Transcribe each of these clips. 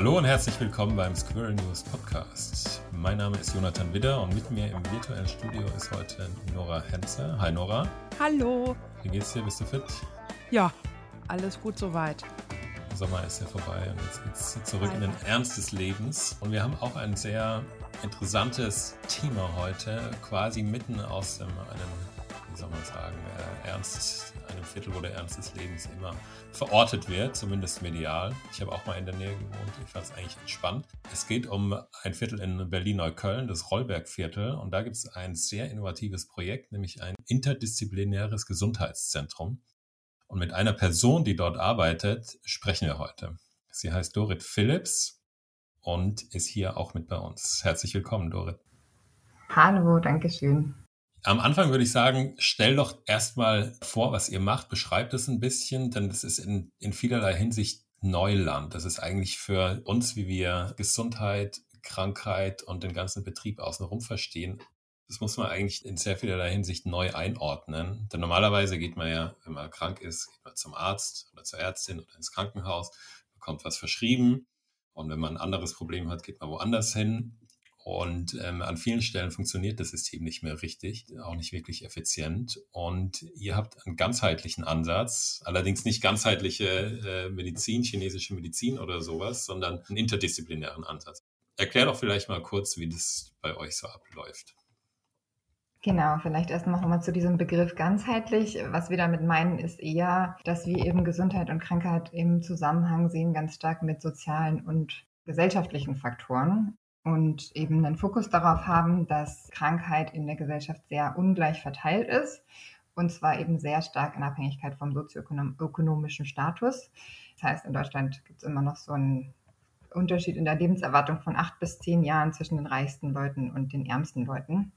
Hallo und herzlich willkommen beim Squirrel News Podcast. Mein Name ist Jonathan Widder und mit mir im virtuellen Studio ist heute Nora Henze. Hi Nora. Hallo. Wie geht's dir? Bist du fit? Ja, alles gut soweit. Der Sommer ist ja vorbei und jetzt geht's zurück in den Ernst des Lebens. Und wir haben auch ein sehr interessantes Thema heute, quasi mitten aus dem, einem, soll man sagen, äh, Ernst, einem Viertel, wo der Ernst des Lebens immer verortet wird, zumindest medial. Ich habe auch mal in der Nähe gewohnt, ich fand es eigentlich entspannt. Es geht um ein Viertel in Berlin-Neukölln, das Rollberg-Viertel. Und da gibt es ein sehr innovatives Projekt, nämlich ein interdisziplinäres Gesundheitszentrum. Und mit einer Person, die dort arbeitet, sprechen wir heute. Sie heißt Dorit Phillips und ist hier auch mit bei uns. Herzlich willkommen, Dorit. Hallo, danke schön. Am Anfang würde ich sagen, stell doch erstmal vor, was ihr macht, beschreibt es ein bisschen, denn das ist in, in vielerlei Hinsicht Neuland. Das ist eigentlich für uns, wie wir Gesundheit, Krankheit und den ganzen Betrieb außenrum verstehen, das muss man eigentlich in sehr vielerlei Hinsicht neu einordnen. Denn normalerweise geht man ja, wenn man krank ist, geht man zum Arzt oder zur Ärztin oder ins Krankenhaus, bekommt was verschrieben. Und wenn man ein anderes Problem hat, geht man woanders hin. Und ähm, an vielen Stellen funktioniert das System nicht mehr richtig, auch nicht wirklich effizient. Und ihr habt einen ganzheitlichen Ansatz, allerdings nicht ganzheitliche äh, Medizin, chinesische Medizin oder sowas, sondern einen interdisziplinären Ansatz. Erklär doch vielleicht mal kurz, wie das bei euch so abläuft. Genau, vielleicht erst nochmal zu diesem Begriff ganzheitlich. Was wir damit meinen, ist eher, dass wir eben Gesundheit und Krankheit im Zusammenhang sehen, ganz stark mit sozialen und gesellschaftlichen Faktoren und eben einen Fokus darauf haben, dass Krankheit in der Gesellschaft sehr ungleich verteilt ist und zwar eben sehr stark in Abhängigkeit vom sozioökonomischen Status. Das heißt, in Deutschland gibt es immer noch so einen Unterschied in der Lebenserwartung von acht bis zehn Jahren zwischen den reichsten Leuten und den ärmsten Leuten.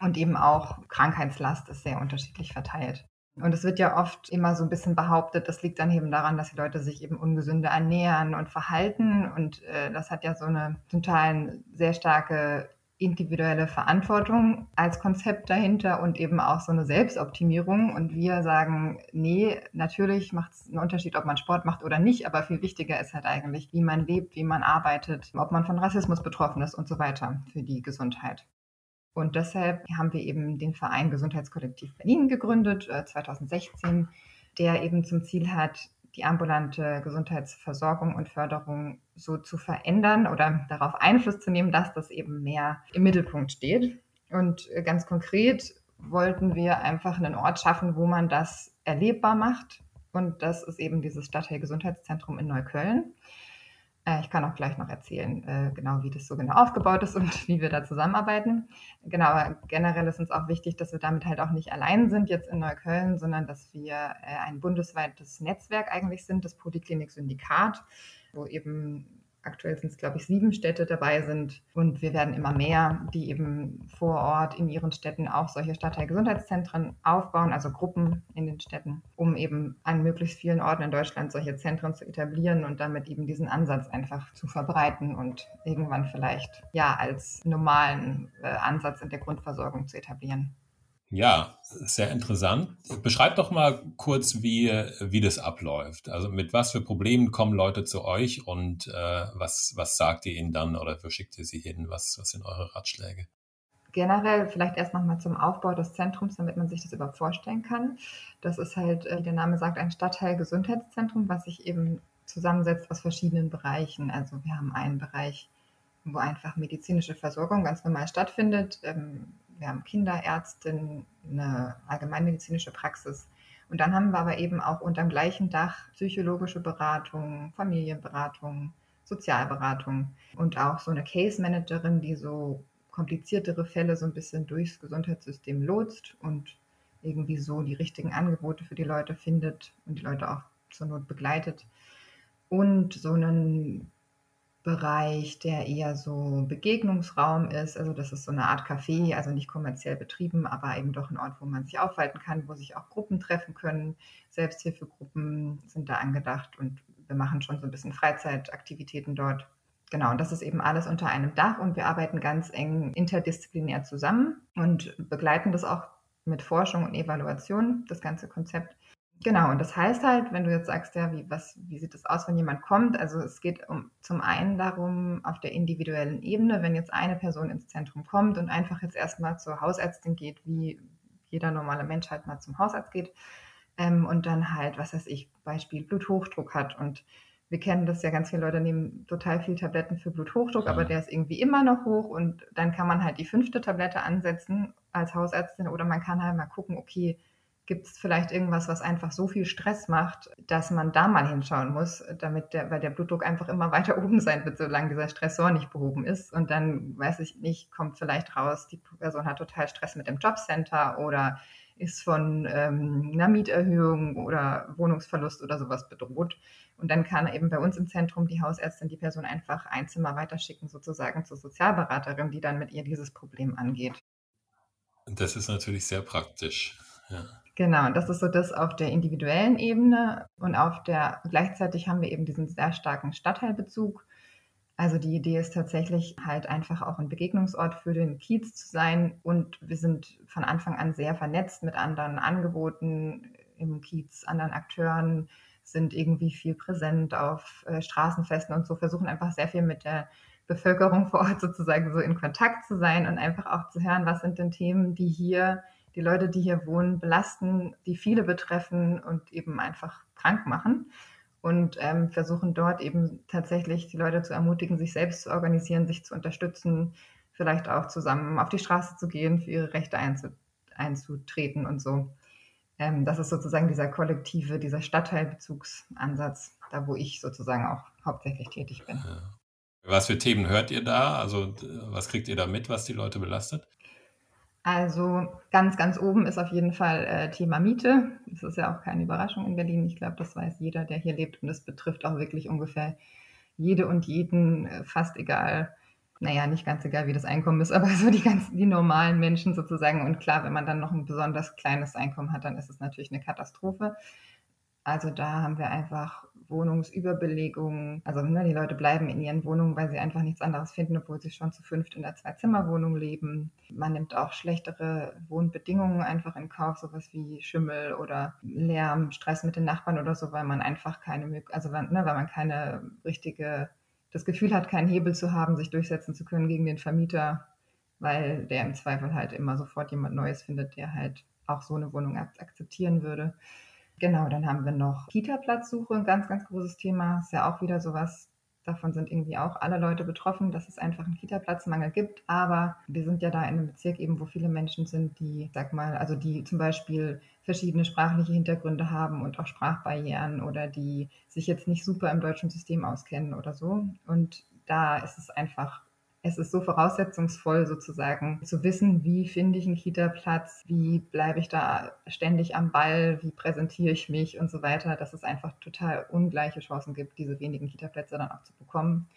Und eben auch Krankheitslast ist sehr unterschiedlich verteilt. Und es wird ja oft immer so ein bisschen behauptet, das liegt dann eben daran, dass die Leute sich eben ungesünder ernähren und verhalten. Und äh, das hat ja so eine zum Teil sehr starke individuelle Verantwortung als Konzept dahinter und eben auch so eine Selbstoptimierung. Und wir sagen, nee, natürlich macht es einen Unterschied, ob man Sport macht oder nicht, aber viel wichtiger ist halt eigentlich, wie man lebt, wie man arbeitet, ob man von Rassismus betroffen ist und so weiter für die Gesundheit. Und deshalb haben wir eben den Verein Gesundheitskollektiv Berlin gegründet, 2016, äh, der eben zum Ziel hat, die ambulante Gesundheitsversorgung und Förderung so zu verändern oder darauf Einfluss zu nehmen, dass das eben mehr im Mittelpunkt steht. Und äh, ganz konkret wollten wir einfach einen Ort schaffen, wo man das erlebbar macht. Und das ist eben dieses Stadtteilgesundheitszentrum in Neukölln. Äh, ich kann auch gleich noch erzählen, äh, genau wie das so genau aufgebaut ist und wie wir da zusammenarbeiten. Genau, aber generell ist uns auch wichtig, dass wir damit halt auch nicht allein sind jetzt in Neukölln, sondern dass wir äh, ein bundesweites Netzwerk eigentlich sind, das Poliklinik-Syndikat, wo eben Aktuell sind es, glaube ich, sieben Städte dabei sind und wir werden immer mehr, die eben vor Ort in ihren Städten auch solche Stadtteilgesundheitszentren aufbauen, also Gruppen in den Städten, um eben an möglichst vielen Orten in Deutschland solche Zentren zu etablieren und damit eben diesen Ansatz einfach zu verbreiten und irgendwann vielleicht ja als normalen äh, Ansatz in der Grundversorgung zu etablieren. Ja, sehr interessant. Beschreibt doch mal kurz, wie, wie das abläuft. Also mit was für Problemen kommen Leute zu euch und äh, was, was sagt ihr ihnen dann oder wo schickt ihr sie hin? Was, was sind eure Ratschläge? Generell vielleicht erst nochmal zum Aufbau des Zentrums, damit man sich das überhaupt vorstellen kann. Das ist halt, äh, der Name sagt, ein Stadtteil-Gesundheitszentrum, was sich eben zusammensetzt aus verschiedenen Bereichen. Also wir haben einen Bereich, wo einfach medizinische Versorgung ganz normal stattfindet. Ähm, wir haben Kinderärztin, eine allgemeinmedizinische Praxis. Und dann haben wir aber eben auch unter dem gleichen Dach psychologische Beratung, Familienberatung, Sozialberatung und auch so eine Case Managerin, die so kompliziertere Fälle so ein bisschen durchs Gesundheitssystem lotst und irgendwie so die richtigen Angebote für die Leute findet und die Leute auch zur Not begleitet. Und so einen Bereich, der eher so Begegnungsraum ist. Also das ist so eine Art Café, also nicht kommerziell betrieben, aber eben doch ein Ort, wo man sich aufhalten kann, wo sich auch Gruppen treffen können. Selbsthilfegruppen sind da angedacht und wir machen schon so ein bisschen Freizeitaktivitäten dort. Genau, und das ist eben alles unter einem Dach und wir arbeiten ganz eng interdisziplinär zusammen und begleiten das auch mit Forschung und Evaluation, das ganze Konzept. Genau, und das heißt halt, wenn du jetzt sagst, ja, wie, was, wie sieht das aus, wenn jemand kommt? Also es geht um, zum einen darum, auf der individuellen Ebene, wenn jetzt eine Person ins Zentrum kommt und einfach jetzt erstmal zur Hausärztin geht, wie jeder normale Mensch halt mal zum Hausarzt geht, ähm, und dann halt, was weiß ich, Beispiel Bluthochdruck hat und wir kennen das ja, ganz viele Leute nehmen total viel Tabletten für Bluthochdruck, ja. aber der ist irgendwie immer noch hoch und dann kann man halt die fünfte Tablette ansetzen als Hausärztin oder man kann halt mal gucken, okay, gibt es vielleicht irgendwas, was einfach so viel Stress macht, dass man da mal hinschauen muss, damit der, weil der Blutdruck einfach immer weiter oben sein wird, solange dieser Stressor nicht behoben ist. Und dann, weiß ich nicht, kommt vielleicht raus, die Person hat total Stress mit dem Jobcenter oder ist von ähm, einer Mieterhöhung oder Wohnungsverlust oder sowas bedroht. Und dann kann eben bei uns im Zentrum die Hausärztin die Person einfach ein Zimmer weiterschicken, sozusagen zur Sozialberaterin, die dann mit ihr dieses Problem angeht. Das ist natürlich sehr praktisch. Genau, das ist so das auf der individuellen Ebene. Und auf der gleichzeitig haben wir eben diesen sehr starken Stadtteilbezug. Also die Idee ist tatsächlich halt einfach auch ein Begegnungsort für den Kiez zu sein. Und wir sind von Anfang an sehr vernetzt mit anderen Angeboten im Kiez, anderen Akteuren, sind irgendwie viel präsent auf äh, Straßenfesten und so, versuchen einfach sehr viel mit der Bevölkerung vor Ort sozusagen so in Kontakt zu sein und einfach auch zu hören, was sind denn Themen, die hier die Leute, die hier wohnen, belasten, die viele betreffen und eben einfach krank machen. Und ähm, versuchen dort eben tatsächlich die Leute zu ermutigen, sich selbst zu organisieren, sich zu unterstützen, vielleicht auch zusammen auf die Straße zu gehen, für ihre Rechte einzutreten und so. Ähm, das ist sozusagen dieser kollektive, dieser Stadtteilbezugsansatz, da wo ich sozusagen auch hauptsächlich tätig bin. Ja. Was für Themen hört ihr da? Also was kriegt ihr da mit, was die Leute belastet? Also ganz, ganz oben ist auf jeden Fall äh, Thema Miete. Das ist ja auch keine Überraschung in Berlin. Ich glaube, das weiß jeder, der hier lebt. Und das betrifft auch wirklich ungefähr jede und jeden, äh, fast egal, naja, nicht ganz egal, wie das Einkommen ist, aber so die ganzen, die normalen Menschen sozusagen. Und klar, wenn man dann noch ein besonders kleines Einkommen hat, dann ist es natürlich eine Katastrophe. Also da haben wir einfach Wohnungsüberbelegungen. Also ne, die Leute bleiben in ihren Wohnungen, weil sie einfach nichts anderes finden, obwohl sie schon zu fünft in der Zwei-Zimmer-Wohnung leben. Man nimmt auch schlechtere Wohnbedingungen einfach in Kauf, sowas wie Schimmel oder Lärm, Stress mit den Nachbarn oder so, weil man einfach keine, also ne, weil man keine richtige, das Gefühl hat, keinen Hebel zu haben, sich durchsetzen zu können gegen den Vermieter, weil der im Zweifel halt immer sofort jemand Neues findet, der halt auch so eine Wohnung akzeptieren würde. Genau, dann haben wir noch Kita-Platzsuche, ein ganz, ganz großes Thema. Ist ja auch wieder sowas, davon sind irgendwie auch alle Leute betroffen, dass es einfach einen Kita-Platzmangel gibt. Aber wir sind ja da in einem Bezirk eben, wo viele Menschen sind, die, sag mal, also die zum Beispiel verschiedene sprachliche Hintergründe haben und auch Sprachbarrieren oder die sich jetzt nicht super im deutschen System auskennen oder so. Und da ist es einfach es ist so voraussetzungsvoll sozusagen zu wissen, wie finde ich einen Kita-Platz, wie bleibe ich da ständig am Ball, wie präsentiere ich mich und so weiter, dass es einfach total ungleiche Chancen gibt, diese wenigen Kita-Plätze dann auch zu bekommen.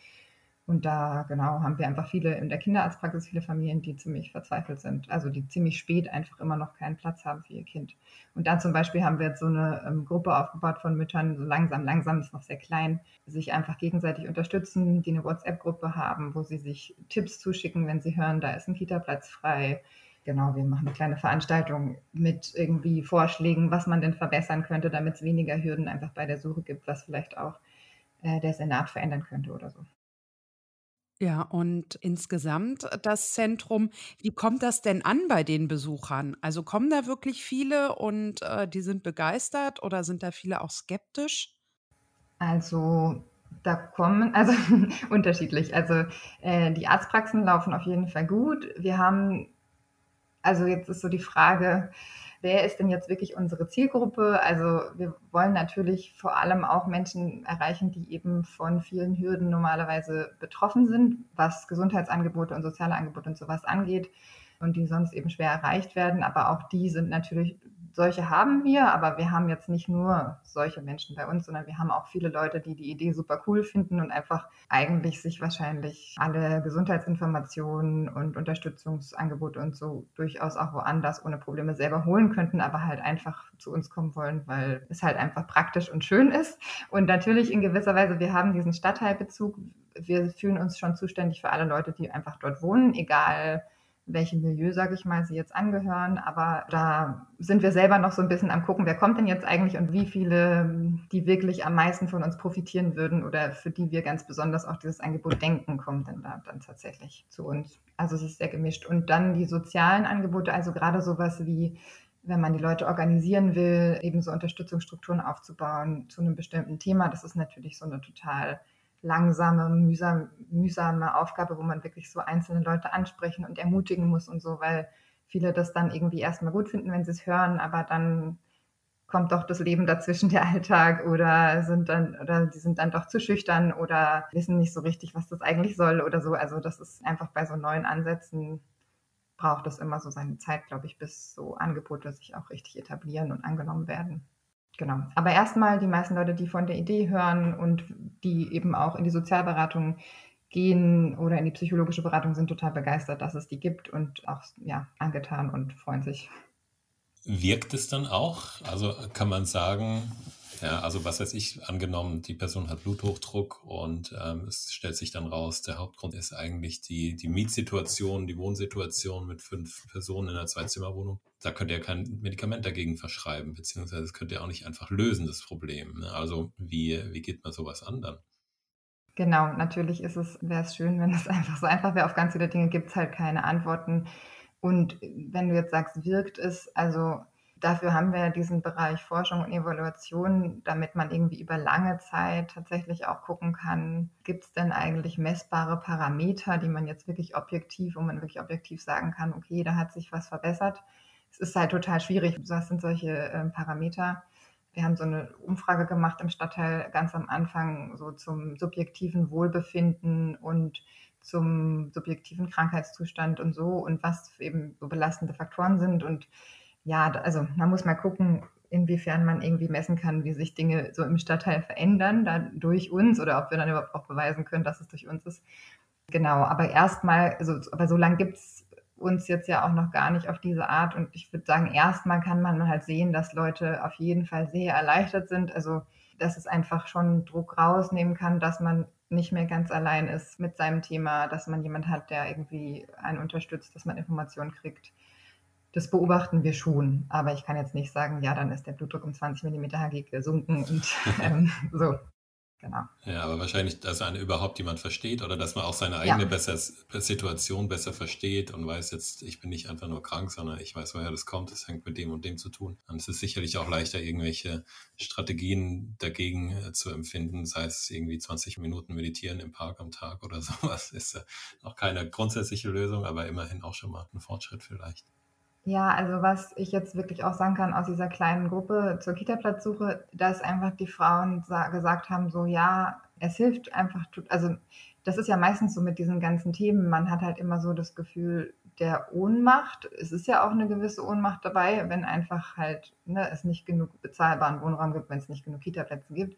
Und da, genau, haben wir einfach viele in der Kinderarztpraxis, viele Familien, die ziemlich verzweifelt sind, also die ziemlich spät einfach immer noch keinen Platz haben für ihr Kind. Und da zum Beispiel haben wir jetzt so eine ähm, Gruppe aufgebaut von Müttern, so langsam, langsam, ist noch sehr klein, sich einfach gegenseitig unterstützen, die eine WhatsApp-Gruppe haben, wo sie sich Tipps zuschicken, wenn sie hören, da ist ein Kita-Platz frei. Genau, wir machen eine kleine Veranstaltung mit irgendwie Vorschlägen, was man denn verbessern könnte, damit es weniger Hürden einfach bei der Suche gibt, was vielleicht auch äh, der Senat verändern könnte oder so. Ja, und insgesamt das Zentrum, wie kommt das denn an bei den Besuchern? Also kommen da wirklich viele und äh, die sind begeistert oder sind da viele auch skeptisch? Also da kommen, also unterschiedlich. Also äh, die Arztpraxen laufen auf jeden Fall gut. Wir haben, also jetzt ist so die Frage, wer ist denn jetzt wirklich unsere Zielgruppe? Also wir wollen natürlich vor allem auch Menschen erreichen, die eben von vielen Hürden normalerweise betroffen sind, was Gesundheitsangebote und soziale Angebote und sowas angeht und die sonst eben schwer erreicht werden. Aber auch die sind natürlich solche haben wir, aber wir haben jetzt nicht nur solche Menschen bei uns, sondern wir haben auch viele Leute, die die Idee super cool finden und einfach eigentlich sich wahrscheinlich alle Gesundheitsinformationen und Unterstützungsangebote und so durchaus auch woanders ohne Probleme selber holen könnten, aber halt einfach zu uns kommen wollen, weil es halt einfach praktisch und schön ist. Und natürlich in gewisser Weise, wir haben diesen Stadtteilbezug. Wir fühlen uns schon zuständig für alle Leute, die einfach dort wohnen, egal welchem Milieu, sage ich mal, sie jetzt angehören. Aber da sind wir selber noch so ein bisschen am gucken, wer kommt denn jetzt eigentlich und wie viele, die wirklich am meisten von uns profitieren würden oder für die wir ganz besonders auch dieses Angebot denken, kommen denn da dann tatsächlich zu uns. Also es ist sehr gemischt. Und dann die sozialen Angebote, also gerade sowas wie wenn man die Leute organisieren will, eben so Unterstützungsstrukturen aufzubauen zu einem bestimmten Thema, das ist natürlich so eine total langsame, mühsam, mühsame Aufgabe, wo man wirklich so einzelne Leute ansprechen und ermutigen muss und so, weil viele das dann irgendwie erstmal gut finden, wenn sie es hören, aber dann kommt doch das Leben dazwischen, der Alltag oder sind dann oder die sind dann doch zu schüchtern oder wissen nicht so richtig, was das eigentlich soll oder so. Also das ist einfach bei so neuen Ansätzen braucht es immer so seine Zeit, glaube ich, bis so Angebote sich auch richtig etablieren und angenommen werden. Genau. Aber erstmal die meisten Leute, die von der Idee hören und die eben auch in die Sozialberatung gehen oder in die psychologische Beratung, sind total begeistert, dass es die gibt und auch ja, angetan und freuen sich. Wirkt es dann auch? Also kann man sagen, ja, also was weiß ich, angenommen, die Person hat Bluthochdruck und ähm, es stellt sich dann raus, der Hauptgrund ist eigentlich die, die Mietsituation, die Wohnsituation mit fünf Personen in einer Zweizimmerwohnung. Da könnt ihr kein Medikament dagegen verschreiben, beziehungsweise das könnt ihr auch nicht einfach lösen, das Problem. Ne? Also wie, wie geht man sowas an dann? Genau, natürlich ist es, wäre es schön, wenn es einfach so einfach wäre. Auf ganz viele Dinge gibt es halt keine Antworten. Und wenn du jetzt sagst, wirkt es, also Dafür haben wir diesen Bereich Forschung und Evaluation, damit man irgendwie über lange Zeit tatsächlich auch gucken kann, gibt es denn eigentlich messbare Parameter, die man jetzt wirklich objektiv, wo man wirklich objektiv sagen kann, okay, da hat sich was verbessert. Es ist halt total schwierig. Was sind solche äh, Parameter? Wir haben so eine Umfrage gemacht im Stadtteil ganz am Anfang so zum subjektiven Wohlbefinden und zum subjektiven Krankheitszustand und so und was eben so belastende Faktoren sind und ja, also man muss mal gucken, inwiefern man irgendwie messen kann, wie sich Dinge so im Stadtteil verändern, da durch uns oder ob wir dann überhaupt auch beweisen können, dass es durch uns ist. Genau, aber erstmal, also, aber so lange gibt es uns jetzt ja auch noch gar nicht auf diese Art. Und ich würde sagen, erstmal kann man halt sehen, dass Leute auf jeden Fall sehr erleichtert sind. Also, dass es einfach schon Druck rausnehmen kann, dass man nicht mehr ganz allein ist mit seinem Thema, dass man jemand hat, der irgendwie einen unterstützt, dass man Informationen kriegt. Das beobachten wir schon, aber ich kann jetzt nicht sagen, ja, dann ist der Blutdruck um 20 mm Hg gesunken und ähm, so. Genau. Ja, aber wahrscheinlich, dass einen überhaupt jemand versteht oder dass man auch seine eigene ja. besser, Situation besser versteht und weiß jetzt, ich bin nicht einfach nur krank, sondern ich weiß, woher das kommt. Das hängt mit dem und dem zu tun. Und es ist sicherlich auch leichter, irgendwelche Strategien dagegen äh, zu empfinden, sei es irgendwie 20 Minuten meditieren im Park am Tag oder sowas. Ist auch keine grundsätzliche Lösung, aber immerhin auch schon mal ein Fortschritt vielleicht. Ja, also was ich jetzt wirklich auch sagen kann aus dieser kleinen Gruppe zur Kita-Platzsuche, dass einfach die Frauen gesagt haben, so ja, es hilft einfach, also das ist ja meistens so mit diesen ganzen Themen, man hat halt immer so das Gefühl der Ohnmacht. Es ist ja auch eine gewisse Ohnmacht dabei, wenn einfach halt ne, es nicht genug bezahlbaren Wohnraum gibt, wenn es nicht genug Kita-Plätze gibt.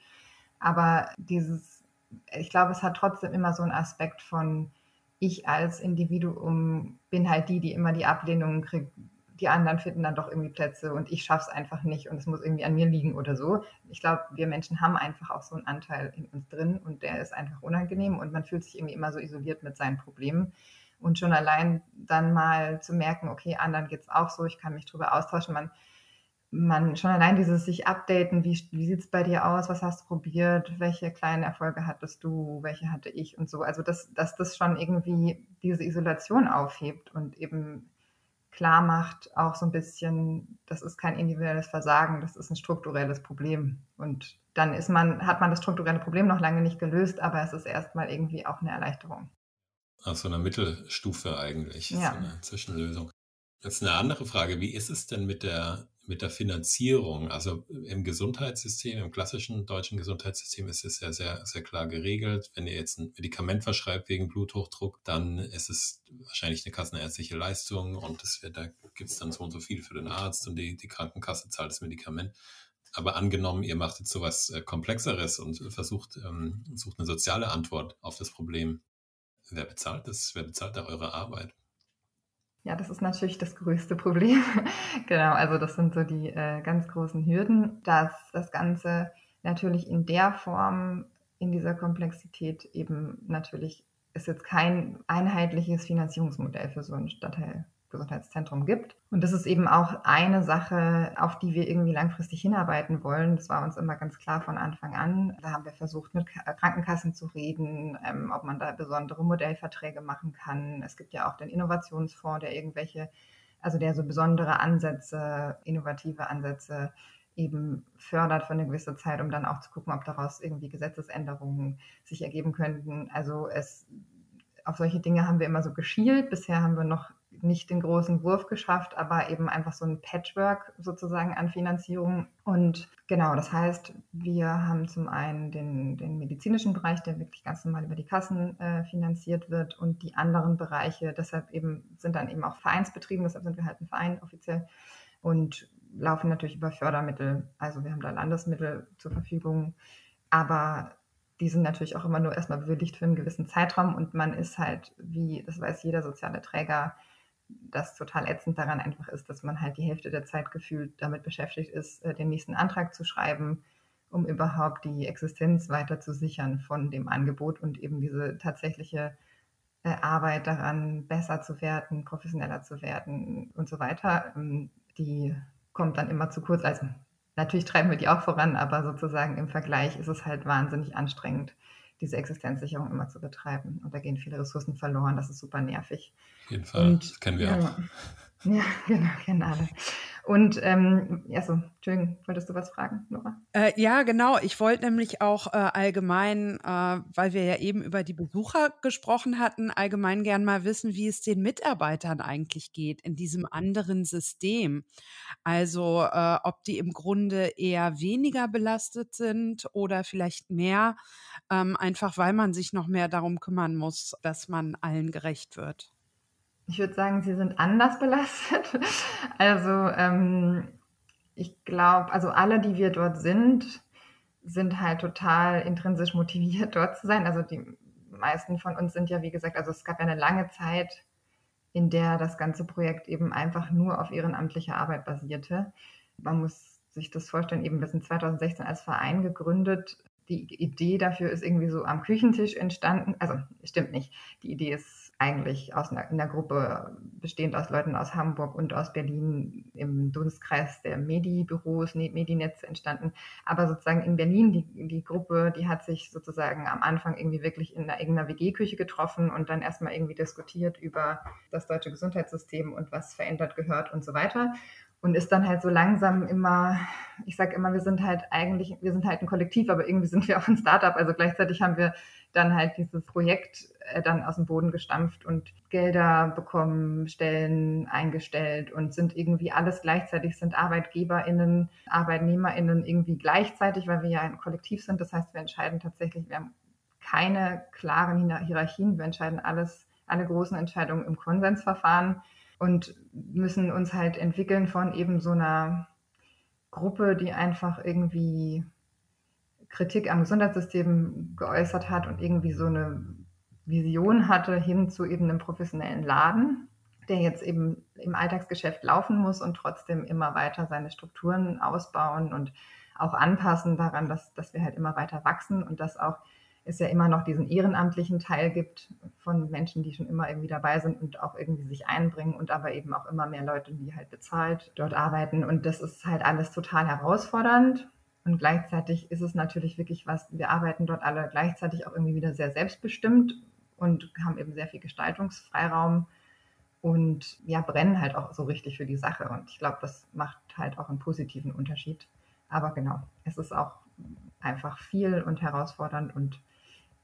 Aber dieses, ich glaube, es hat trotzdem immer so einen Aspekt von, ich als Individuum bin halt die, die immer die Ablehnungen kriegt, die anderen finden dann doch irgendwie Plätze und ich schaffe es einfach nicht und es muss irgendwie an mir liegen oder so. Ich glaube, wir Menschen haben einfach auch so einen Anteil in uns drin und der ist einfach unangenehm und man fühlt sich irgendwie immer so isoliert mit seinen Problemen. Und schon allein dann mal zu merken, okay, anderen geht es auch so, ich kann mich darüber austauschen. Man, man schon allein dieses sich updaten, wie, wie sieht es bei dir aus, was hast du probiert, welche kleinen Erfolge hattest du, welche hatte ich und so. Also dass, dass das schon irgendwie diese Isolation aufhebt und eben klar macht, auch so ein bisschen, das ist kein individuelles Versagen, das ist ein strukturelles Problem. Und dann ist man, hat man das strukturelle Problem noch lange nicht gelöst, aber es ist erstmal irgendwie auch eine Erleichterung. Also eine Mittelstufe eigentlich, ja. so eine Zwischenlösung. Jetzt eine andere Frage, wie ist es denn mit der mit der Finanzierung. Also im Gesundheitssystem, im klassischen deutschen Gesundheitssystem ist es ja sehr, sehr klar geregelt. Wenn ihr jetzt ein Medikament verschreibt wegen Bluthochdruck, dann ist es wahrscheinlich eine kassenärztliche Leistung und es wird, da gibt es dann so und so viel für den Arzt und die, die Krankenkasse zahlt das Medikament. Aber angenommen, ihr macht jetzt sowas äh, Komplexeres und versucht, ähm, sucht eine soziale Antwort auf das Problem. Wer bezahlt das? Wer bezahlt da eure Arbeit? Ja, das ist natürlich das größte Problem. genau, also das sind so die äh, ganz großen Hürden, dass das Ganze natürlich in der Form, in dieser Komplexität eben natürlich es jetzt kein einheitliches Finanzierungsmodell für so ein Stadtteilgesundheitszentrum gibt. Und das ist eben auch eine Sache, auf die wir irgendwie langfristig hinarbeiten wollen. Das war uns immer ganz klar von Anfang an. Da haben wir versucht, mit Krankenkassen zu reden, ähm, ob man da besondere Modellverträge machen kann. Es gibt ja auch den Innovationsfonds, der irgendwelche, also der so besondere Ansätze, innovative Ansätze eben fördert für eine gewisse Zeit, um dann auch zu gucken, ob daraus irgendwie Gesetzesänderungen sich ergeben könnten. Also es, auf solche Dinge haben wir immer so geschielt. Bisher haben wir noch nicht den großen Wurf geschafft, aber eben einfach so ein Patchwork sozusagen an Finanzierung. Und genau, das heißt, wir haben zum einen den, den medizinischen Bereich, der wirklich ganz normal über die Kassen äh, finanziert wird und die anderen Bereiche, deshalb eben sind dann eben auch Vereinsbetrieben, deshalb sind wir halt ein Verein offiziell und laufen natürlich über Fördermittel. Also wir haben da Landesmittel zur Verfügung, aber die sind natürlich auch immer nur erstmal bewilligt für einen gewissen Zeitraum und man ist halt, wie das weiß jeder soziale Träger, das total ätzend daran einfach ist, dass man halt die Hälfte der Zeit gefühlt damit beschäftigt ist, äh, den nächsten Antrag zu schreiben, um überhaupt die Existenz weiter zu sichern von dem Angebot und eben diese tatsächliche äh, Arbeit daran, besser zu werden, professioneller zu werden und so weiter, ähm, die kommt dann immer zu kurz. Also natürlich treiben wir die auch voran, aber sozusagen im Vergleich ist es halt wahnsinnig anstrengend, diese Existenzsicherung immer zu betreiben. Und da gehen viele Ressourcen verloren. Das ist super nervig. Auf jeden Fall. Und, das kennen wir ja, auch. Ja, genau, kennen alle. Und ähm, so, Entschuldigung, wolltest du was fragen, Nora? Äh, ja, genau. Ich wollte nämlich auch äh, allgemein, äh, weil wir ja eben über die Besucher gesprochen hatten, allgemein gern mal wissen, wie es den Mitarbeitern eigentlich geht in diesem anderen System. Also äh, ob die im Grunde eher weniger belastet sind oder vielleicht mehr, ähm, einfach weil man sich noch mehr darum kümmern muss, dass man allen gerecht wird. Ich würde sagen, sie sind anders belastet. Also ähm, ich glaube, also alle, die wir dort sind, sind halt total intrinsisch motiviert, dort zu sein. Also die meisten von uns sind ja, wie gesagt, also es gab ja eine lange Zeit, in der das ganze Projekt eben einfach nur auf ehrenamtlicher Arbeit basierte. Man muss sich das vorstellen, eben wir sind 2016 als Verein gegründet. Die Idee dafür ist irgendwie so am Küchentisch entstanden. Also stimmt nicht. Die Idee ist eigentlich aus einer, einer Gruppe bestehend aus Leuten aus Hamburg und aus Berlin im Dunstkreis der Medi-Büros, ne, Medinetze entstanden. Aber sozusagen in Berlin, die, die Gruppe, die hat sich sozusagen am Anfang irgendwie wirklich in einer, irgendeiner WG-Küche getroffen und dann erstmal irgendwie diskutiert über das deutsche Gesundheitssystem und was verändert gehört und so weiter und ist dann halt so langsam immer, ich sage immer, wir sind halt eigentlich, wir sind halt ein Kollektiv, aber irgendwie sind wir auch ein Startup. Also gleichzeitig haben wir dann halt dieses Projekt äh, dann aus dem Boden gestampft und Gelder bekommen, Stellen eingestellt und sind irgendwie alles gleichzeitig, sind ArbeitgeberInnen, ArbeitnehmerInnen irgendwie gleichzeitig, weil wir ja ein Kollektiv sind. Das heißt, wir entscheiden tatsächlich, wir haben keine klaren Hierarchien, wir entscheiden alles, alle großen Entscheidungen im Konsensverfahren und müssen uns halt entwickeln von eben so einer Gruppe, die einfach irgendwie Kritik am Gesundheitssystem geäußert hat und irgendwie so eine Vision hatte hin zu eben einem professionellen Laden, der jetzt eben im Alltagsgeschäft laufen muss und trotzdem immer weiter seine Strukturen ausbauen und auch anpassen daran, dass, dass wir halt immer weiter wachsen und dass auch es ja immer noch diesen ehrenamtlichen Teil gibt von Menschen, die schon immer irgendwie dabei sind und auch irgendwie sich einbringen und aber eben auch immer mehr Leute, die halt bezahlt dort arbeiten. Und das ist halt alles total herausfordernd. Und gleichzeitig ist es natürlich wirklich was, wir arbeiten dort alle gleichzeitig auch irgendwie wieder sehr selbstbestimmt und haben eben sehr viel Gestaltungsfreiraum und ja, brennen halt auch so richtig für die Sache. Und ich glaube, das macht halt auch einen positiven Unterschied. Aber genau, es ist auch einfach viel und herausfordernd und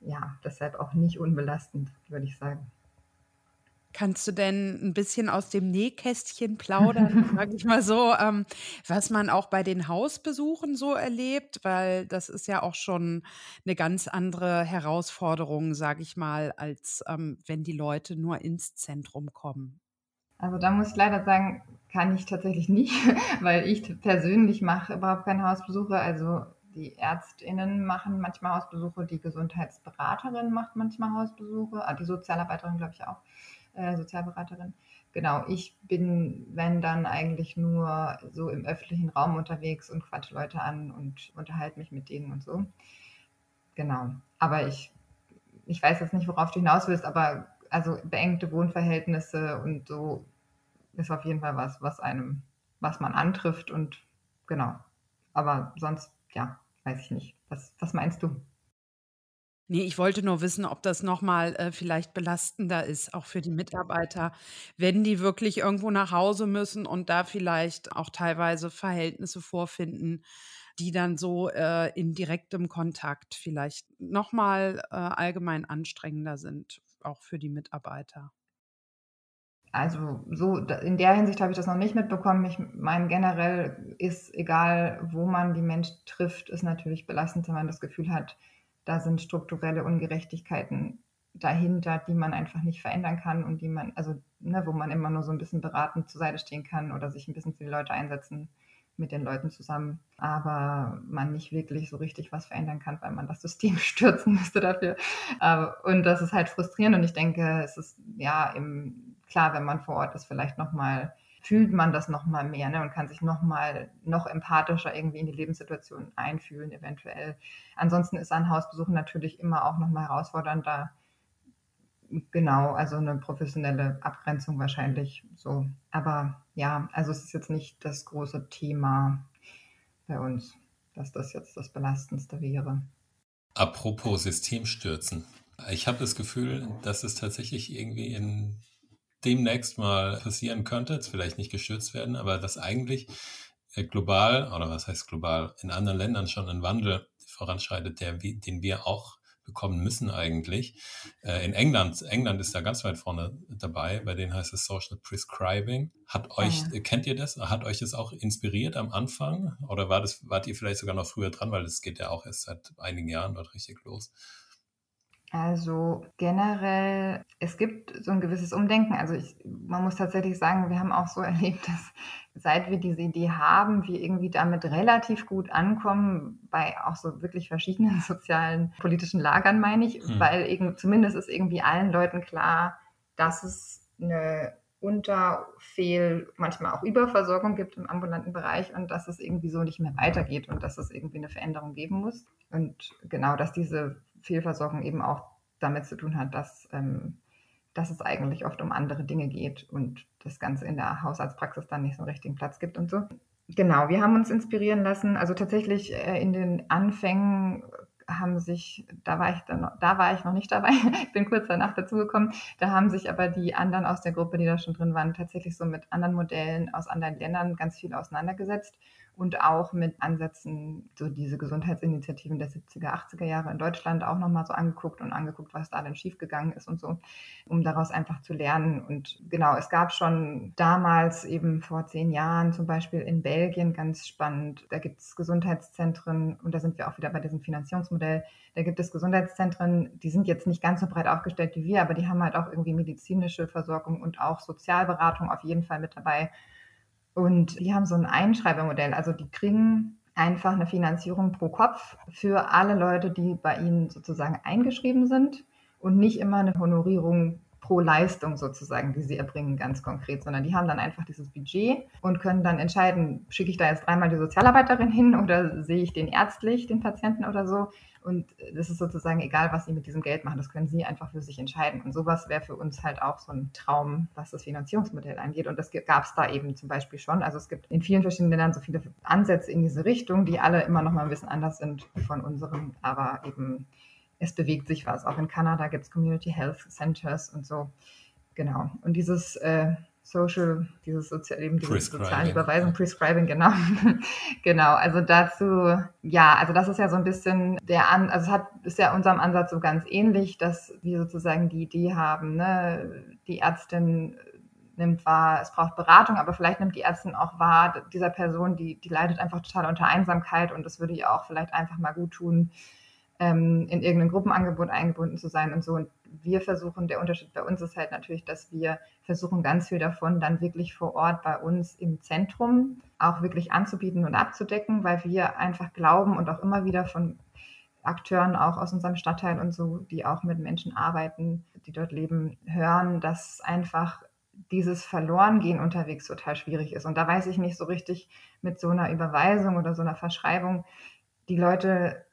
ja, deshalb auch nicht unbelastend, würde ich sagen. Kannst du denn ein bisschen aus dem Nähkästchen plaudern, sage ich mal so, ähm, was man auch bei den Hausbesuchen so erlebt? Weil das ist ja auch schon eine ganz andere Herausforderung, sage ich mal, als ähm, wenn die Leute nur ins Zentrum kommen. Also da muss ich leider sagen, kann ich tatsächlich nicht, weil ich persönlich mache überhaupt keine Hausbesuche. Also die Ärztinnen machen manchmal Hausbesuche, die Gesundheitsberaterin macht manchmal Hausbesuche, ah, die Sozialarbeiterin glaube ich auch, äh, Sozialberaterin. Genau, ich bin, wenn dann eigentlich nur so im öffentlichen Raum unterwegs und quatsche Leute an und unterhalte mich mit denen und so. Genau, aber ich ich weiß jetzt nicht, worauf du hinaus willst, aber also beengte Wohnverhältnisse und so ist auf jeden Fall was, was einem, was man antrifft und genau. Aber sonst, ja, weiß ich nicht. Was, was meinst du? Nee, ich wollte nur wissen, ob das nochmal äh, vielleicht belastender ist, auch für die Mitarbeiter, wenn die wirklich irgendwo nach Hause müssen und da vielleicht auch teilweise Verhältnisse vorfinden, die dann so äh, in direktem Kontakt vielleicht nochmal äh, allgemein anstrengender sind, auch für die Mitarbeiter. Also so in der Hinsicht habe ich das noch nicht mitbekommen. Ich meine, generell ist egal, wo man die Menschen trifft, ist natürlich belastend, wenn man das Gefühl hat, da sind strukturelle Ungerechtigkeiten dahinter, die man einfach nicht verändern kann und die man, also ne, wo man immer nur so ein bisschen beratend zur Seite stehen kann oder sich ein bisschen für die Leute einsetzen mit den Leuten zusammen, aber man nicht wirklich so richtig was verändern kann, weil man das System stürzen müsste dafür. Und das ist halt frustrierend und ich denke, es ist ja im, klar, wenn man vor Ort ist, vielleicht nochmal fühlt man das nochmal mehr ne, und kann sich nochmal noch empathischer irgendwie in die Lebenssituation einfühlen, eventuell. Ansonsten ist ein Hausbesuch natürlich immer auch nochmal herausfordernder. Genau, also eine professionelle Abgrenzung wahrscheinlich so. Aber ja, also es ist jetzt nicht das große Thema bei uns, dass das jetzt das Belastendste wäre. Apropos Systemstürzen. Ich habe das Gefühl, dass es tatsächlich irgendwie in demnächst mal passieren könnte, jetzt vielleicht nicht gestürzt werden, aber dass eigentlich äh, global, oder was heißt global, in anderen Ländern schon ein Wandel voranschreitet, der, den wir auch bekommen müssen eigentlich. Äh, in England, England ist da ganz weit vorne dabei, bei denen heißt es Social Prescribing. Hat ah, euch, ja. kennt ihr das? Hat euch das auch inspiriert am Anfang? Oder war das, wart ihr vielleicht sogar noch früher dran, weil es geht ja auch erst seit einigen Jahren dort richtig los? Also generell, es gibt so ein gewisses Umdenken. Also ich, man muss tatsächlich sagen, wir haben auch so erlebt, dass seit wir diese Idee haben, wir irgendwie damit relativ gut ankommen, bei auch so wirklich verschiedenen sozialen, politischen Lagern, meine ich, mhm. weil eben, zumindest ist irgendwie allen Leuten klar, dass es eine Unterfehl, manchmal auch Überversorgung gibt im ambulanten Bereich und dass es irgendwie so nicht mehr weitergeht und dass es irgendwie eine Veränderung geben muss. Und genau, dass diese Fehlversorgung eben auch damit zu tun hat, dass, ähm, dass es eigentlich oft um andere Dinge geht und das Ganze in der Hausarztpraxis dann nicht so einen richtigen Platz gibt und so. Genau, wir haben uns inspirieren lassen. Also tatsächlich äh, in den Anfängen haben sich, da war ich dann, da war ich noch nicht dabei, ich bin kurz danach dazugekommen, da haben sich aber die anderen aus der Gruppe, die da schon drin waren, tatsächlich so mit anderen Modellen aus anderen Ländern ganz viel auseinandergesetzt und auch mit Ansätzen, so diese Gesundheitsinitiativen der 70er, 80er Jahre in Deutschland auch nochmal so angeguckt und angeguckt, was da denn schiefgegangen ist und so, um daraus einfach zu lernen. Und genau, es gab schon damals eben vor zehn Jahren zum Beispiel in Belgien ganz spannend, da gibt es Gesundheitszentren und da sind wir auch wieder bei diesem Finanzierungsmodell, da gibt es Gesundheitszentren, die sind jetzt nicht ganz so breit aufgestellt wie wir, aber die haben halt auch irgendwie medizinische Versorgung und auch Sozialberatung auf jeden Fall mit dabei. Und die haben so ein Einschreibermodell. Also die kriegen einfach eine Finanzierung pro Kopf für alle Leute, die bei ihnen sozusagen eingeschrieben sind und nicht immer eine Honorierung pro Leistung sozusagen, die sie erbringen, ganz konkret, sondern die haben dann einfach dieses Budget und können dann entscheiden, schicke ich da jetzt dreimal die Sozialarbeiterin hin oder sehe ich den ärztlich, den Patienten oder so. Und das ist sozusagen egal, was sie mit diesem Geld machen, das können sie einfach für sich entscheiden. Und sowas wäre für uns halt auch so ein Traum, was das Finanzierungsmodell angeht. Und das gab es da eben zum Beispiel schon. Also es gibt in vielen verschiedenen Ländern so viele Ansätze in diese Richtung, die alle immer noch mal ein bisschen anders sind von unserem, aber eben es bewegt sich was. Auch in Kanada gibt es Community Health Centers und so. Genau. Und dieses äh, Social, dieses Sozial, eben diese soziale Überweisung, Prescribing, genau. genau. Also dazu, ja, also das ist ja so ein bisschen der An, also es hat, ist ja unserem Ansatz so ganz ähnlich, dass wir sozusagen die Idee haben, ne, die Ärztin nimmt wahr, es braucht Beratung, aber vielleicht nimmt die Ärztin auch wahr, dieser Person, die, die leidet einfach total unter Einsamkeit und das würde ihr auch vielleicht einfach mal gut tun, ähm, in irgendein Gruppenangebot eingebunden zu sein und so. Und wir versuchen, der Unterschied bei uns ist halt natürlich, dass wir versuchen, ganz viel davon dann wirklich vor Ort bei uns im Zentrum auch wirklich anzubieten und abzudecken, weil wir einfach glauben und auch immer wieder von Akteuren auch aus unserem Stadtteil und so, die auch mit Menschen arbeiten, die dort leben, hören, dass einfach dieses Verlorengehen unterwegs total schwierig ist. Und da weiß ich nicht so richtig mit so einer Überweisung oder so einer Verschreibung, die Leute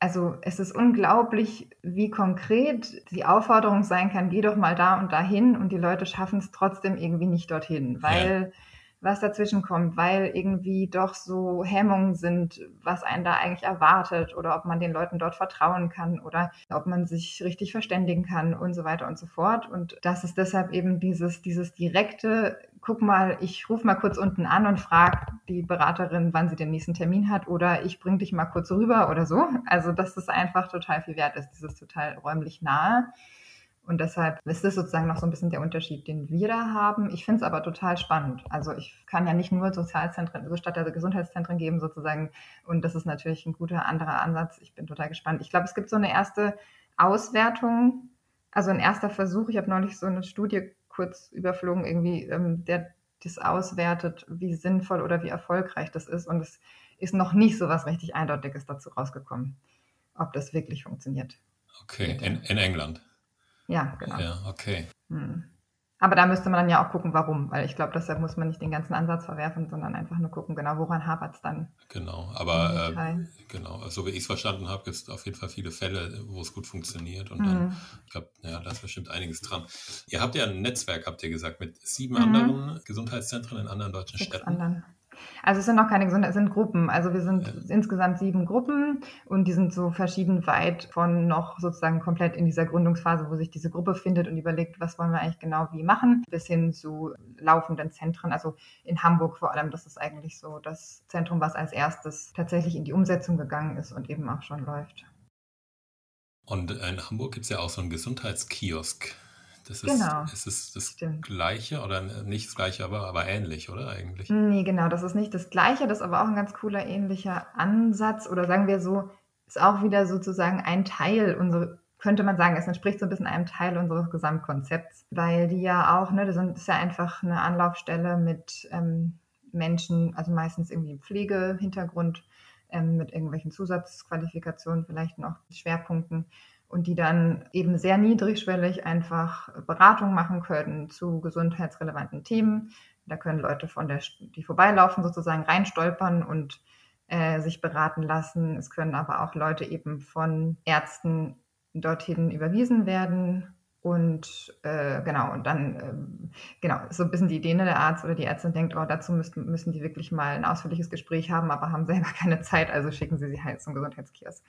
also es ist unglaublich, wie konkret die Aufforderung sein kann, geh doch mal da und dahin und die Leute schaffen es trotzdem irgendwie nicht dorthin, weil ja. was dazwischen kommt, weil irgendwie doch so Hemmungen sind, was einen da eigentlich erwartet oder ob man den Leuten dort vertrauen kann oder ob man sich richtig verständigen kann und so weiter und so fort. Und das ist deshalb eben dieses, dieses direkte guck mal, ich rufe mal kurz unten an und frage die Beraterin, wann sie den nächsten Termin hat oder ich bringe dich mal kurz rüber oder so. Also, dass das einfach total viel wert ist, dieses total räumlich nahe. Und deshalb ist das sozusagen noch so ein bisschen der Unterschied, den wir da haben. Ich finde es aber total spannend. Also ich kann ja nicht nur Sozialzentren, also statt der Gesundheitszentren geben sozusagen. Und das ist natürlich ein guter anderer Ansatz. Ich bin total gespannt. Ich glaube, es gibt so eine erste Auswertung, also ein erster Versuch. Ich habe neulich so eine Studie kurz überflogen, irgendwie, ähm, der das auswertet, wie sinnvoll oder wie erfolgreich das ist. Und es ist noch nicht so was richtig Eindeutiges dazu rausgekommen, ob das wirklich funktioniert. Okay, in, in England. Ja, genau. Ja, okay. Hm. Aber da müsste man dann ja auch gucken, warum, weil ich glaube, deshalb muss man nicht den ganzen Ansatz verwerfen, sondern einfach nur gucken, genau, woran hapert es dann. Genau, aber äh, genau, so wie ich es verstanden habe, gibt es auf jeden Fall viele Fälle, wo es gut funktioniert und mhm. dann, ich glaube, ja, da ist bestimmt einiges dran. Ihr habt ja ein Netzwerk, habt ihr gesagt, mit sieben mhm. anderen Gesundheitszentren in anderen deutschen Sechs Städten. Anderen. Also es sind noch keine gesunde, es sind Gruppen. Also wir sind ja. insgesamt sieben Gruppen und die sind so verschieden weit von noch sozusagen komplett in dieser Gründungsphase, wo sich diese Gruppe findet und überlegt, was wollen wir eigentlich genau wie machen, bis hin zu laufenden Zentren. Also in Hamburg vor allem, das ist eigentlich so das Zentrum, was als erstes tatsächlich in die Umsetzung gegangen ist und eben auch schon läuft. Und in Hamburg gibt es ja auch so einen Gesundheitskiosk. Das ist, genau. ist es das Stimmt. Gleiche oder nicht das Gleiche, aber, aber ähnlich, oder eigentlich? Nee, genau, das ist nicht das Gleiche, das ist aber auch ein ganz cooler ähnlicher Ansatz oder sagen wir so, ist auch wieder sozusagen ein Teil unserer, könnte man sagen, es entspricht so ein bisschen einem Teil unseres Gesamtkonzepts, weil die ja auch, ne, das ist ja einfach eine Anlaufstelle mit ähm, Menschen, also meistens irgendwie Pflegehintergrund, ähm, mit irgendwelchen Zusatzqualifikationen, vielleicht noch Schwerpunkten und die dann eben sehr niedrigschwellig einfach Beratung machen können zu gesundheitsrelevanten Themen. Da können Leute von der, die vorbeilaufen, sozusagen reinstolpern und äh, sich beraten lassen. Es können aber auch Leute eben von Ärzten dorthin überwiesen werden. Und äh, genau, und dann, äh, genau, so ein bisschen die Idee, ne, der Arzt oder die Ärztin denkt, oh, dazu müssen, müssen die wirklich mal ein ausführliches Gespräch haben, aber haben selber keine Zeit, also schicken sie sie halt zum Gesundheitskiosk.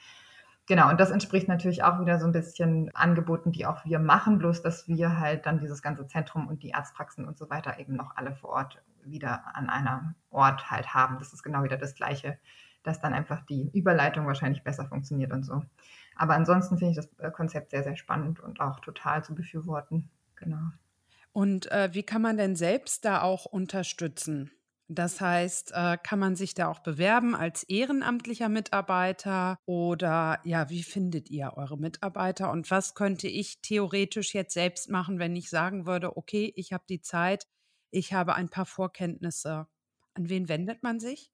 Genau, und das entspricht natürlich auch wieder so ein bisschen Angeboten, die auch wir machen, bloß dass wir halt dann dieses ganze Zentrum und die Arztpraxen und so weiter eben noch alle vor Ort wieder an einem Ort halt haben. Das ist genau wieder das Gleiche, dass dann einfach die Überleitung wahrscheinlich besser funktioniert und so. Aber ansonsten finde ich das äh, Konzept sehr, sehr spannend und auch total zu befürworten. Genau. Und äh, wie kann man denn selbst da auch unterstützen? Das heißt, äh, kann man sich da auch bewerben als ehrenamtlicher Mitarbeiter oder ja, wie findet ihr eure Mitarbeiter und was könnte ich theoretisch jetzt selbst machen, wenn ich sagen würde, okay, ich habe die Zeit, ich habe ein paar Vorkenntnisse. An wen wendet man sich?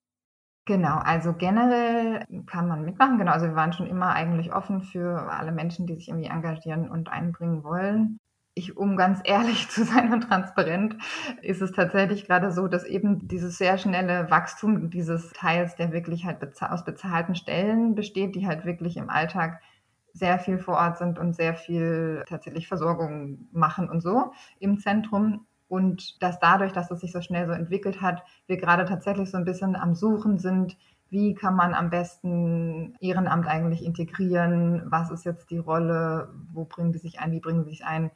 Genau, also generell kann man mitmachen. Genau, also wir waren schon immer eigentlich offen für alle Menschen, die sich irgendwie engagieren und einbringen wollen ich, um ganz ehrlich zu sein und transparent, ist es tatsächlich gerade so, dass eben dieses sehr schnelle Wachstum dieses Teils, der wirklich halt aus bezahlten Stellen besteht, die halt wirklich im Alltag sehr viel vor Ort sind und sehr viel tatsächlich Versorgung machen und so im Zentrum. Und dass dadurch, dass es sich so schnell so entwickelt hat, wir gerade tatsächlich so ein bisschen am Suchen sind, wie kann man am besten Ehrenamt eigentlich integrieren? Was ist jetzt die Rolle? Wo bringen die sich ein? Wie bringen sie sich ein?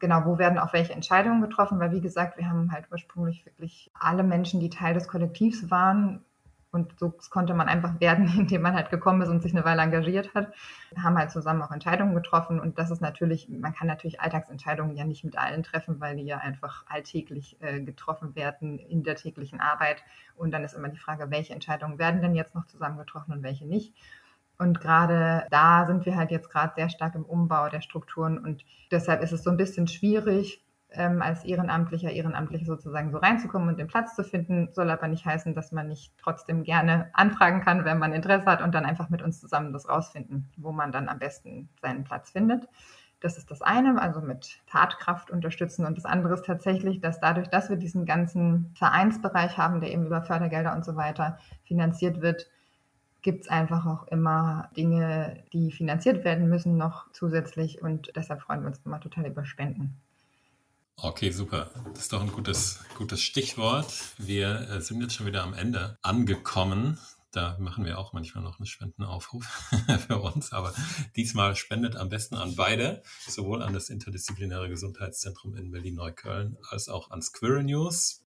Genau, wo werden auch welche Entscheidungen getroffen, weil wie gesagt, wir haben halt ursprünglich wirklich alle Menschen, die Teil des Kollektivs waren. Und so konnte man einfach werden, indem man halt gekommen ist und sich eine Weile engagiert hat, haben halt zusammen auch Entscheidungen getroffen. Und das ist natürlich, man kann natürlich Alltagsentscheidungen ja nicht mit allen treffen, weil die ja einfach alltäglich äh, getroffen werden in der täglichen Arbeit. Und dann ist immer die Frage, welche Entscheidungen werden denn jetzt noch zusammen getroffen und welche nicht. Und gerade da sind wir halt jetzt gerade sehr stark im Umbau der Strukturen und deshalb ist es so ein bisschen schwierig, ähm, als Ehrenamtlicher, Ehrenamtliche sozusagen so reinzukommen und den Platz zu finden, soll aber nicht heißen, dass man nicht trotzdem gerne anfragen kann, wenn man Interesse hat und dann einfach mit uns zusammen das rausfinden, wo man dann am besten seinen Platz findet. Das ist das eine, also mit Tatkraft unterstützen. Und das andere ist tatsächlich, dass dadurch, dass wir diesen ganzen Vereinsbereich haben, der eben über Fördergelder und so weiter finanziert wird, gibt es einfach auch immer Dinge, die finanziert werden müssen noch zusätzlich und deshalb freuen wir uns immer total über Spenden. Okay, super. Das ist doch ein gutes, gutes Stichwort. Wir äh, sind jetzt schon wieder am Ende angekommen. Da machen wir auch manchmal noch einen Spendenaufruf für uns, aber diesmal spendet am besten an beide, sowohl an das interdisziplinäre Gesundheitszentrum in Berlin-Neukölln als auch an Squirrel News.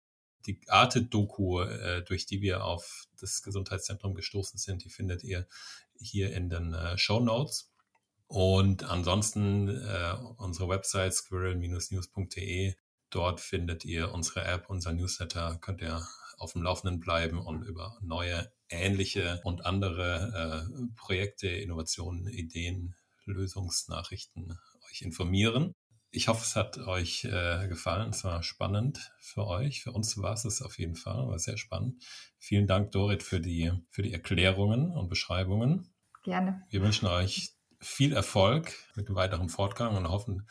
Die Arte-Doku, äh, durch die wir auf das Gesundheitszentrum gestoßen sind, die findet ihr hier in den äh, Show Notes. Und ansonsten äh, unsere Website squirrel-news.de. Dort findet ihr unsere App, unser Newsletter, könnt ihr auf dem Laufenden bleiben und über neue, ähnliche und andere äh, Projekte, Innovationen, Ideen, Lösungsnachrichten euch informieren. Ich hoffe, es hat euch äh, gefallen. Es war spannend für euch. Für uns war es es auf jeden Fall. War sehr spannend. Vielen Dank, Dorit, für die, für die Erklärungen und Beschreibungen. Gerne. Wir wünschen euch viel Erfolg mit dem weiteren Fortgang und hoffen,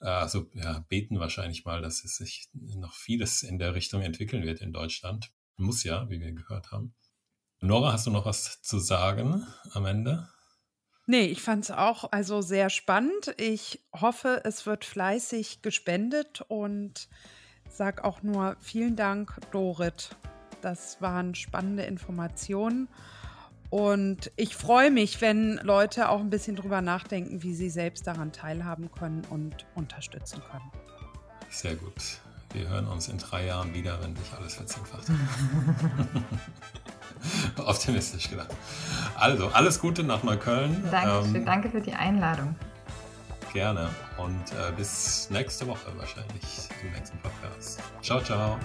also ja, beten wahrscheinlich mal, dass es sich noch vieles in der Richtung entwickeln wird in Deutschland. Muss ja, wie wir gehört haben. Nora, hast du noch was zu sagen am Ende? Nee, ich fand es auch also sehr spannend. Ich hoffe, es wird fleißig gespendet und sage auch nur vielen Dank, Dorit. Das waren spannende Informationen. Und ich freue mich, wenn Leute auch ein bisschen drüber nachdenken, wie sie selbst daran teilhaben können und unterstützen können. Sehr gut. Wir hören uns in drei Jahren wieder, wenn sich alles verzehnfacht. Optimistisch gedacht. Also, alles Gute nach Neukölln. Danke, ähm, danke für die Einladung. Gerne. Und äh, bis nächste Woche wahrscheinlich im nächsten Podcast. Ciao, ciao.